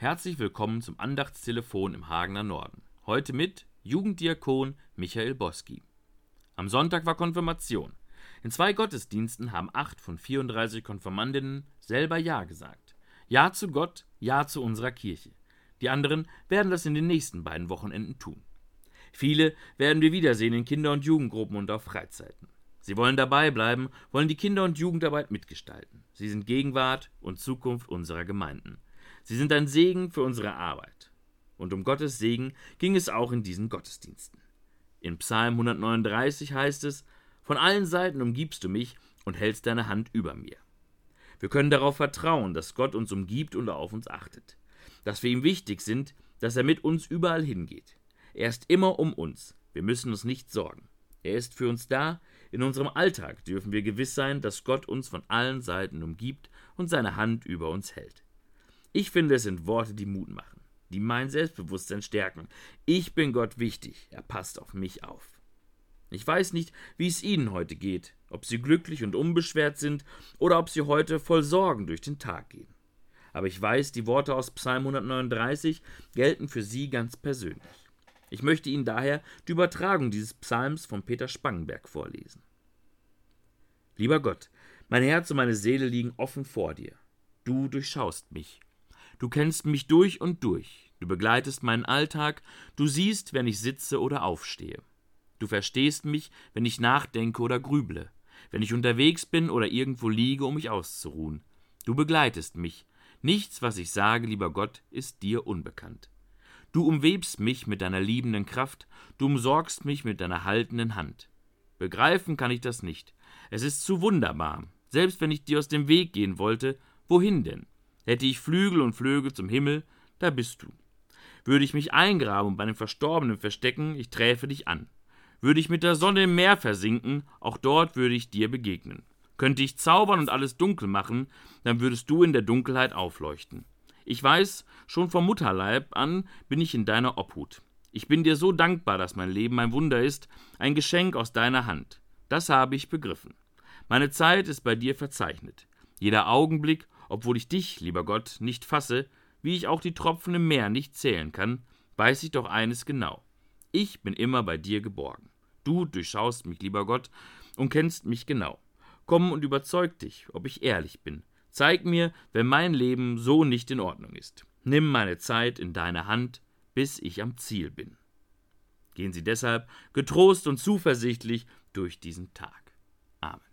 Herzlich willkommen zum Andachtstelefon im Hagener Norden. Heute mit Jugenddiakon Michael Boski. Am Sonntag war Konfirmation. In zwei Gottesdiensten haben acht von 34 Konfirmandinnen selber Ja gesagt. Ja zu Gott, Ja zu unserer Kirche. Die anderen werden das in den nächsten beiden Wochenenden tun. Viele werden wir wiedersehen in Kinder- und Jugendgruppen und auf Freizeiten. Sie wollen dabei bleiben, wollen die Kinder- und Jugendarbeit mitgestalten. Sie sind Gegenwart und Zukunft unserer Gemeinden. Sie sind ein Segen für unsere Arbeit. Und um Gottes Segen ging es auch in diesen Gottesdiensten. In Psalm 139 heißt es: Von allen Seiten umgibst du mich und hältst deine Hand über mir. Wir können darauf vertrauen, dass Gott uns umgibt und auf uns achtet. Dass wir ihm wichtig sind, dass er mit uns überall hingeht. Er ist immer um uns. Wir müssen uns nicht sorgen. Er ist für uns da. In unserem Alltag dürfen wir gewiss sein, dass Gott uns von allen Seiten umgibt und seine Hand über uns hält. Ich finde, es sind Worte, die Mut machen, die mein Selbstbewusstsein stärken. Ich bin Gott wichtig. Er passt auf mich auf. Ich weiß nicht, wie es Ihnen heute geht, ob Sie glücklich und unbeschwert sind oder ob Sie heute voll Sorgen durch den Tag gehen. Aber ich weiß, die Worte aus Psalm 139 gelten für Sie ganz persönlich. Ich möchte Ihnen daher die Übertragung dieses Psalms von Peter Spangenberg vorlesen. Lieber Gott, mein Herz und meine Seele liegen offen vor dir. Du durchschaust mich. Du kennst mich durch und durch. Du begleitest meinen Alltag. Du siehst, wenn ich sitze oder aufstehe. Du verstehst mich, wenn ich nachdenke oder grüble, wenn ich unterwegs bin oder irgendwo liege, um mich auszuruhen. Du begleitest mich. Nichts, was ich sage, lieber Gott, ist dir unbekannt. Du umwebst mich mit deiner liebenden Kraft, du umsorgst mich mit deiner haltenden Hand. Begreifen kann ich das nicht. Es ist zu wunderbar. Selbst wenn ich dir aus dem Weg gehen wollte, wohin denn? Hätte ich Flügel und flöge zum Himmel, da bist du. Würde ich mich eingraben und bei den Verstorbenen verstecken, ich träfe dich an. Würde ich mit der Sonne im Meer versinken, auch dort würde ich dir begegnen. Könnte ich zaubern und alles dunkel machen, dann würdest du in der Dunkelheit aufleuchten. Ich weiß, schon vom Mutterleib an bin ich in deiner Obhut. Ich bin dir so dankbar, dass mein Leben ein Wunder ist, ein Geschenk aus deiner Hand. Das habe ich begriffen. Meine Zeit ist bei dir verzeichnet. Jeder Augenblick, obwohl ich dich, lieber Gott, nicht fasse, wie ich auch die Tropfen im Meer nicht zählen kann, weiß ich doch eines genau. Ich bin immer bei dir geborgen. Du durchschaust mich, lieber Gott, und kennst mich genau. Komm und überzeug dich, ob ich ehrlich bin, Zeig mir, wenn mein Leben so nicht in Ordnung ist. Nimm meine Zeit in deine Hand, bis ich am Ziel bin. Gehen Sie deshalb getrost und zuversichtlich durch diesen Tag. Amen.